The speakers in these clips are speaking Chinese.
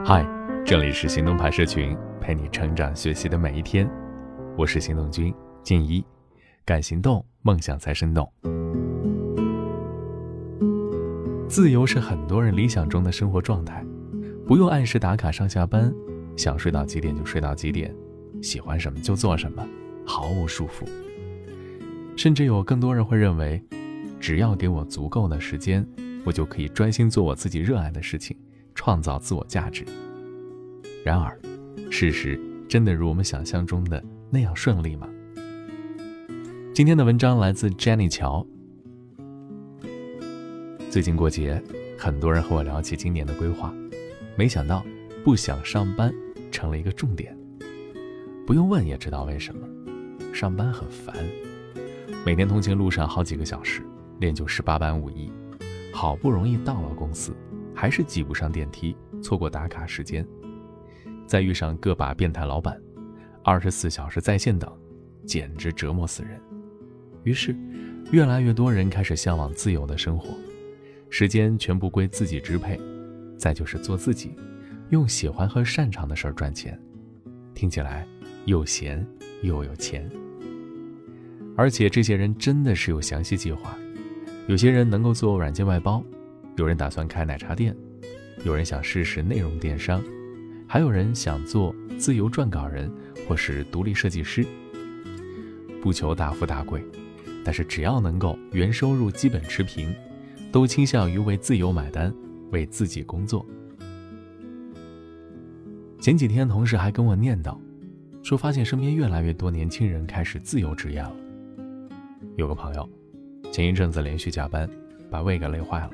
嗨，这里是行动派社群，陪你成长学习的每一天。我是行动君静怡，敢行动，梦想才生动。自由是很多人理想中的生活状态，不用按时打卡上下班，想睡到几点就睡到几点，喜欢什么就做什么，毫无束缚。甚至有更多人会认为，只要给我足够的时间，我就可以专心做我自己热爱的事情。创造自我价值。然而，事实真的如我们想象中的那样顺利吗？今天的文章来自 Jenny 乔。最近过节，很多人和我聊起今年的规划，没想到不想上班成了一个重点。不用问也知道为什么，上班很烦，每天通勤路上好几个小时，练就十八般武艺，好不容易到了公司。还是挤不上电梯，错过打卡时间，再遇上个把变态老板，二十四小时在线等，简直折磨死人。于是，越来越多人开始向往自由的生活，时间全部归自己支配，再就是做自己，用喜欢和擅长的事儿赚钱，听起来又闲又有钱。而且这些人真的是有详细计划，有些人能够做软件外包。有人打算开奶茶店，有人想试试内容电商，还有人想做自由撰稿人或是独立设计师。不求大富大贵，但是只要能够原收入基本持平，都倾向于为自由买单，为自己工作。前几天同事还跟我念叨，说发现身边越来越多年轻人开始自由职业了。有个朋友，前一阵子连续加班，把胃给累坏了。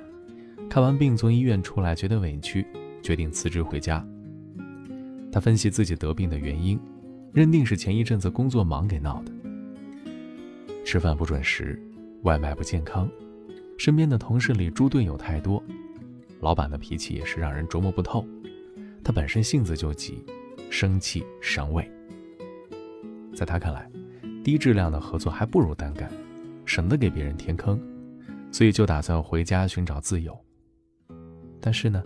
看完病从医院出来，觉得委屈，决定辞职回家。他分析自己得病的原因，认定是前一阵子工作忙给闹的。吃饭不准时，外卖不健康，身边的同事里猪队友太多，老板的脾气也是让人琢磨不透。他本身性子就急，生气伤胃。在他看来，低质量的合作还不如单干，省得给别人添坑，所以就打算回家寻找自由。但是呢，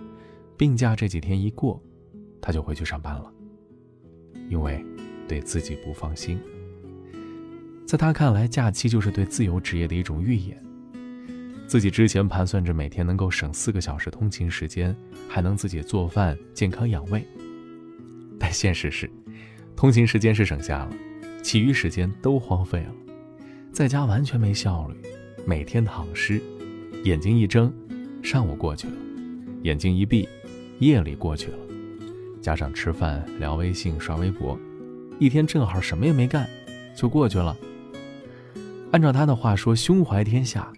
病假这几天一过，他就回去上班了，因为对自己不放心。在他看来，假期就是对自由职业的一种预演。自己之前盘算着每天能够省四个小时通勤时间，还能自己做饭、健康养胃。但现实是，通勤时间是省下了，其余时间都荒废了，在家完全没效率，每天躺尸，眼睛一睁，上午过去了。眼睛一闭，夜里过去了，加上吃饭、聊微信、刷微博，一天正好什么也没干，就过去了。按照他的话说，胸怀天下，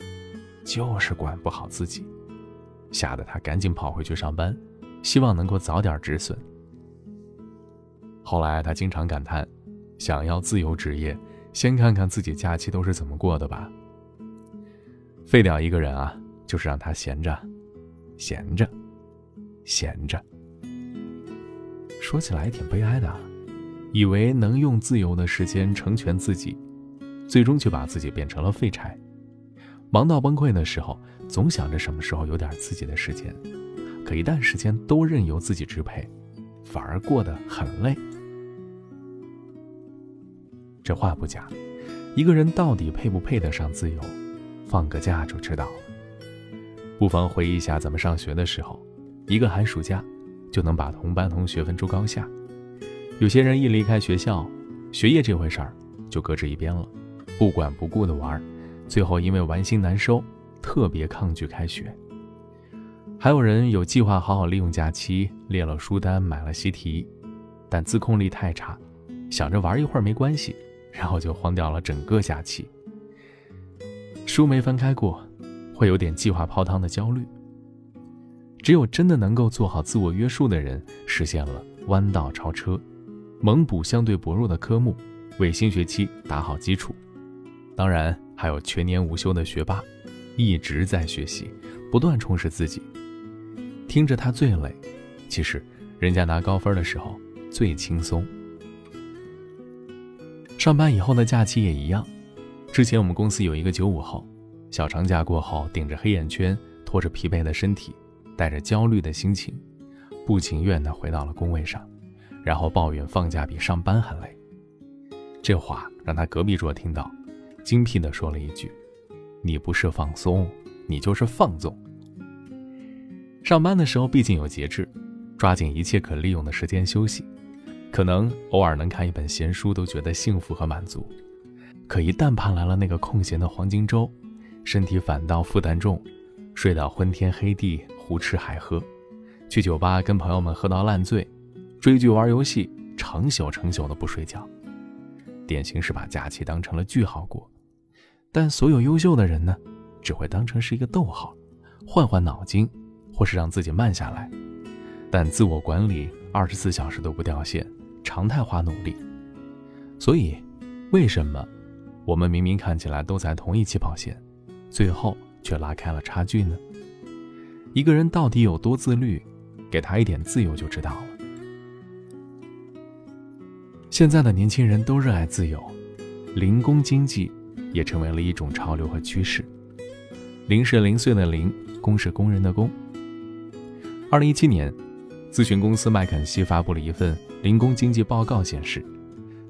就是管不好自己，吓得他赶紧跑回去上班，希望能够早点止损。后来他经常感叹，想要自由职业，先看看自己假期都是怎么过的吧。废掉一个人啊，就是让他闲着。闲着，闲着。说起来挺悲哀的，以为能用自由的时间成全自己，最终却把自己变成了废柴。忙到崩溃的时候，总想着什么时候有点自己的时间，可一旦时间都任由自己支配，反而过得很累。这话不假，一个人到底配不配得上自由，放个假就知道了。不妨回忆一下咱们上学的时候，一个寒暑假就能把同班同学分出高下。有些人一离开学校，学业这回事儿就搁置一边了，不管不顾的玩，最后因为玩心难收，特别抗拒开学。还有人有计划好好利用假期，列了书单，买了习题，但自控力太差，想着玩一会儿没关系，然后就荒掉了整个假期。书没翻开过。会有点计划泡汤的焦虑。只有真的能够做好自我约束的人，实现了弯道超车，猛补相对薄弱的科目，为新学期打好基础。当然，还有全年无休的学霸，一直在学习，不断充实自己。听着他最累，其实人家拿高分的时候最轻松。上班以后的假期也一样。之前我们公司有一个九五后。小长假过后，顶着黑眼圈，拖着疲惫的身体，带着焦虑的心情，不情愿地回到了工位上，然后抱怨放假比上班还累。这话让他隔壁桌听到，精辟地说了一句：“你不是放松，你就是放纵。”上班的时候毕竟有节制，抓紧一切可利用的时间休息，可能偶尔能看一本闲书都觉得幸福和满足。可一旦盼来了那个空闲的黄金周，身体反倒负担重，睡到昏天黑地，胡吃海喝，去酒吧跟朋友们喝到烂醉，追剧玩游戏，成宿成宿的不睡觉。典型是把假期当成了句号过，但所有优秀的人呢，只会当成是一个逗号，换换脑筋，或是让自己慢下来。但自我管理二十四小时都不掉线，常态化努力。所以，为什么我们明明看起来都在同一起跑线，最后却拉开了差距呢？一个人到底有多自律，给他一点自由就知道了。现在的年轻人都热爱自由，零工经济也成为了一种潮流和趋势。零是零碎的零，工是工人的工。二零一七年，咨询公司麦肯锡发布了一份零工经济报告，显示，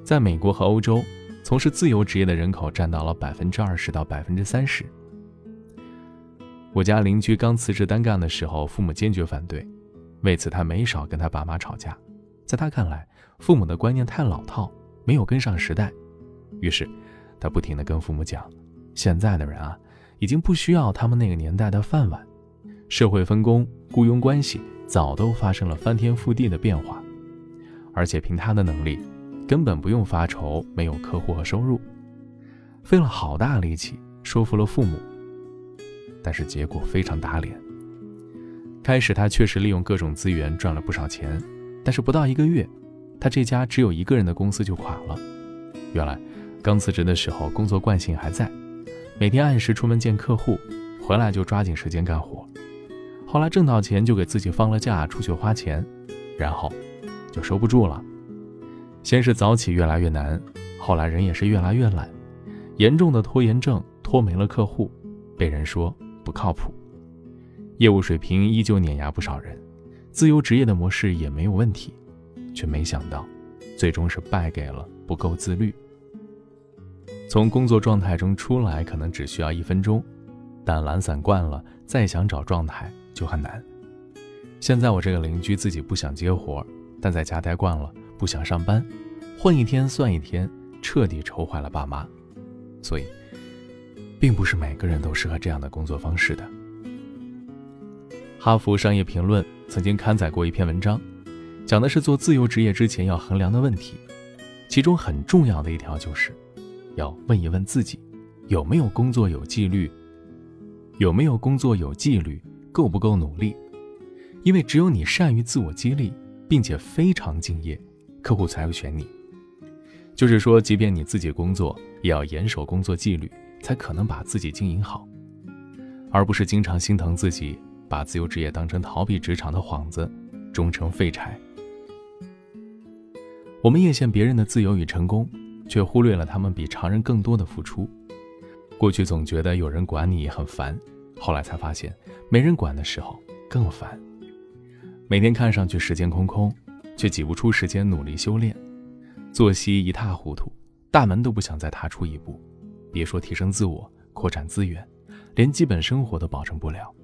在美国和欧洲，从事自由职业的人口占到了百分之二十到百分之三十。我家邻居刚辞职单干的时候，父母坚决反对，为此他没少跟他爸妈吵架。在他看来，父母的观念太老套，没有跟上时代。于是，他不停地跟父母讲：“现在的人啊，已经不需要他们那个年代的饭碗，社会分工、雇佣关系早都发生了翻天覆地的变化。而且凭他的能力，根本不用发愁没有客户和收入。”费了好大力气说服了父母，但是结果非常打脸。开始他确实利用各种资源赚了不少钱。但是不到一个月，他这家只有一个人的公司就垮了。原来，刚辞职的时候工作惯性还在，每天按时出门见客户，回来就抓紧时间干活。后来挣到钱就给自己放了假出去花钱，然后就收不住了。先是早起越来越难，后来人也是越来越懒，严重的拖延症拖没了客户，被人说不靠谱，业务水平依旧碾压不少人。自由职业的模式也没有问题，却没想到，最终是败给了不够自律。从工作状态中出来可能只需要一分钟，但懒散惯了，再想找状态就很难。现在我这个邻居自己不想接活，但在家待惯了，不想上班，混一天算一天，彻底愁坏了爸妈。所以，并不是每个人都适合这样的工作方式的。哈佛商业评论。曾经刊载过一篇文章，讲的是做自由职业之前要衡量的问题，其中很重要的一条就是，要问一问自己，有没有工作有纪律，有没有工作有纪律，够不够努力？因为只有你善于自我激励，并且非常敬业，客户才会选你。就是说，即便你自己工作，也要严守工作纪律，才可能把自己经营好，而不是经常心疼自己。把自由职业当成逃避职场的幌子，终成废柴。我们艳羡别人的自由与成功，却忽略了他们比常人更多的付出。过去总觉得有人管你很烦，后来才发现，没人管的时候更烦。每天看上去时间空空，却挤不出时间努力修炼。作息一塌糊涂，大门都不想再踏出一步，别说提升自我、扩展资源，连基本生活都保证不了。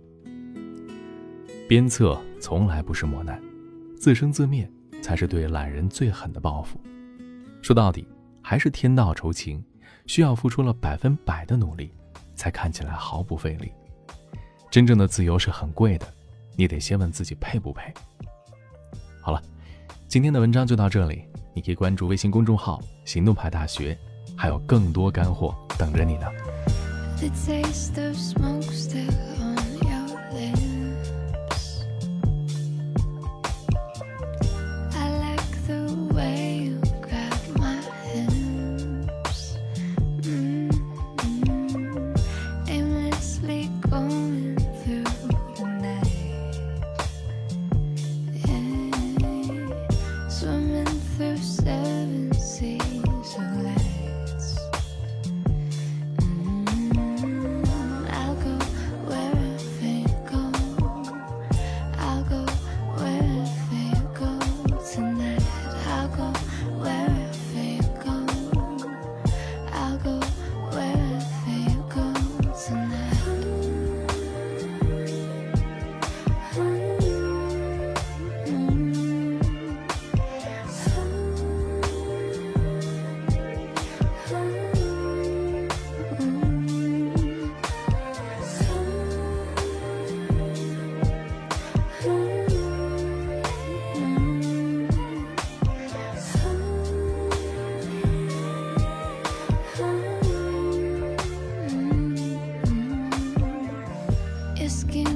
鞭策从来不是磨难，自生自灭才是对懒人最狠的报复。说到底，还是天道酬勤，需要付出了百分百的努力，才看起来毫不费力。真正的自由是很贵的，你得先问自己配不配。好了，今天的文章就到这里，你可以关注微信公众号“行动派大学”，还有更多干货等着你呢。skin.